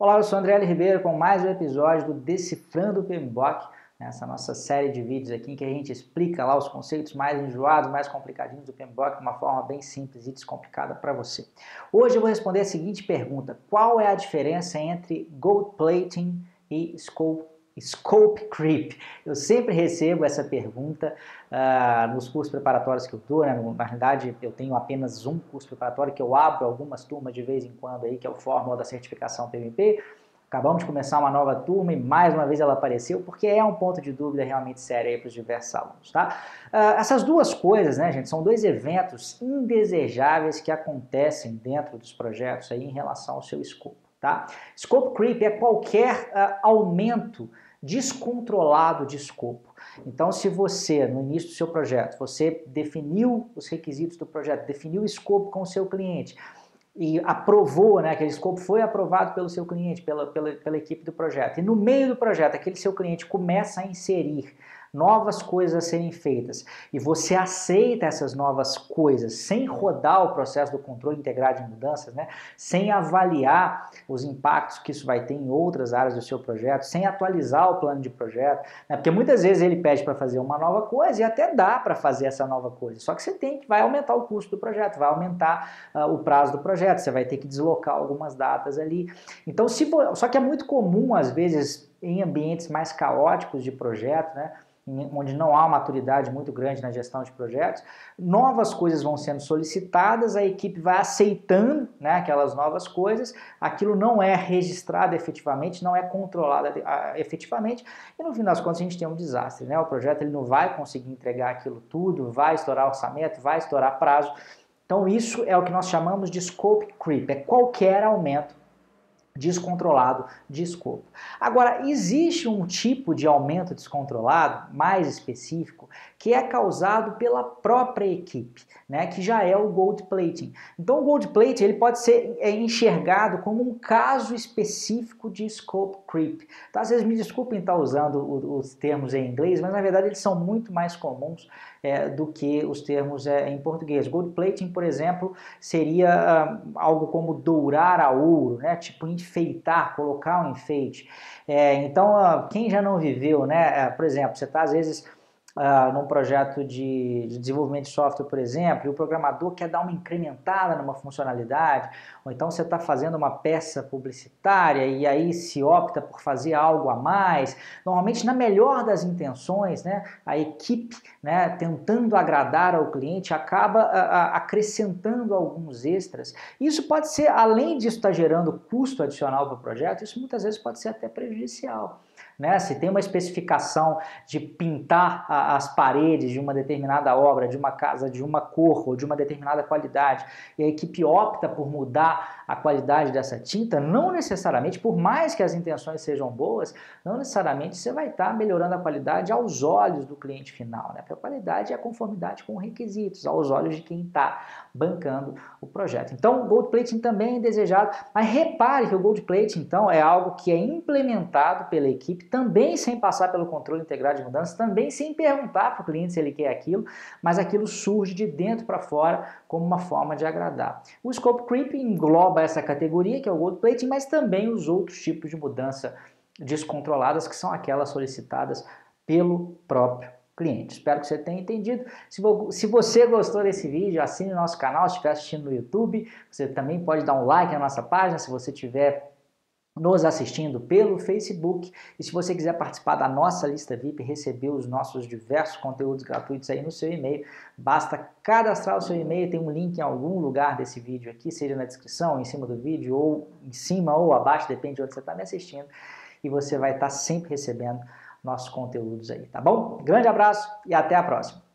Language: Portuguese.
Olá, eu sou André L. Ribeiro com mais um episódio do Decifrando o PMBOK, né, essa nossa série de vídeos aqui em que a gente explica lá os conceitos mais enjoados, mais complicadinhos do PMBOK de uma forma bem simples e descomplicada para você. Hoje eu vou responder a seguinte pergunta: qual é a diferença entre gold plating e scope Scope Creep. Eu sempre recebo essa pergunta uh, nos cursos preparatórios que eu dou. Né? Na realidade, eu tenho apenas um curso preparatório que eu abro algumas turmas de vez em quando aí, que é o Fórmula da Certificação PMP. Acabamos de começar uma nova turma e mais uma vez ela apareceu, porque é um ponto de dúvida realmente sério para os diversos alunos, tá? Uh, essas duas coisas, né, gente, são dois eventos indesejáveis que acontecem dentro dos projetos aí em relação ao seu escopo, tá? Scope creep é qualquer uh, aumento descontrolado de escopo. Então, se você, no início do seu projeto, você definiu os requisitos do projeto, definiu o escopo com o seu cliente e aprovou, né, aquele escopo foi aprovado pelo seu cliente, pela, pela, pela equipe do projeto, e no meio do projeto, aquele seu cliente começa a inserir novas coisas a serem feitas e você aceita essas novas coisas sem rodar o processo do controle integrado de mudanças, né? sem avaliar os impactos que isso vai ter em outras áreas do seu projeto, sem atualizar o plano de projeto, né? porque muitas vezes ele pede para fazer uma nova coisa e até dá para fazer essa nova coisa, só que você tem que vai aumentar o custo do projeto, vai aumentar uh, o prazo do projeto, você vai ter que deslocar algumas datas ali. Então, se só que é muito comum às vezes em ambientes mais caóticos de projeto, né? Onde não há maturidade muito grande na gestão de projetos, novas coisas vão sendo solicitadas, a equipe vai aceitando né, aquelas novas coisas, aquilo não é registrado efetivamente, não é controlado efetivamente, e no fim das contas a gente tem um desastre. Né? O projeto ele não vai conseguir entregar aquilo tudo, vai estourar orçamento, vai estourar prazo. Então isso é o que nós chamamos de scope creep, é qualquer aumento descontrolado de escopo. Agora, existe um tipo de aumento descontrolado mais específico que é causado pela própria equipe, né, que já é o gold plating. Então, o gold plating ele pode ser é, enxergado como um caso específico de scope creep. Tá? Vocês me desculpem estar usando os termos em inglês, mas na verdade eles são muito mais comuns é, do que os termos é, em português. Gold plating, por exemplo, seria uh, algo como dourar a ouro, né, tipo enfeitar, colocar um enfeite. É, então, uh, quem já não viveu, né, uh, por exemplo, você está às vezes uh, num projeto de, de, desenvolvimento de software, por exemplo, e o programador quer dar uma incrementada numa funcionalidade, ou então você está fazendo uma peça publicitária e aí se opta por fazer algo a mais. Normalmente, na melhor das intenções, né, a equipe né, tentando agradar ao cliente acaba uh, acrescentando alguns extras. Isso pode ser, além disso estar tá gerando custo adicional para o projeto, isso muitas vezes pode ser até prejudicial. Né? Se tem uma especificação de pintar a, as paredes de uma determinada obra, de uma casa de uma cor ou de uma determinada qualidade, e a equipe opta por mudar a qualidade dessa tinta, não necessariamente, por mais que as intenções sejam boas, não necessariamente você vai estar melhorando a qualidade aos olhos do cliente final, né? porque a qualidade é a conformidade com requisitos, aos olhos de quem está bancando o projeto. Então, gold plating também é desejado, mas repare que o gold plating, então, é algo que é implementado pela equipe também sem passar pelo controle integrado de mudanças, também sem perguntar para o cliente se ele quer aquilo, mas aquilo surge de dentro para fora como uma forma de agradar. O scope creep engloba essa categoria, que é o gold plating, mas também os outros tipos de mudança descontroladas, que são aquelas solicitadas pelo próprio cliente. Espero que você tenha entendido. Se, você gostou desse vídeo, assine nosso canal. Se estiver assistindo no YouTube, você também pode dar um like na nossa página. Se você tiver nos assistindo pelo Facebook. E se você quiser participar da nossa lista VIP, receber os nossos diversos conteúdos gratuitos aí no seu e-mail, basta cadastrar o seu e-mail, tem um link em algum lugar desse vídeo aqui, seja na descrição, em cima do vídeo, ou em cima ou abaixo, depende de onde você está me assistindo, e você vai estar sempre recebendo nossos conteúdos aí, tá bom? Grande abraço e até a próxima!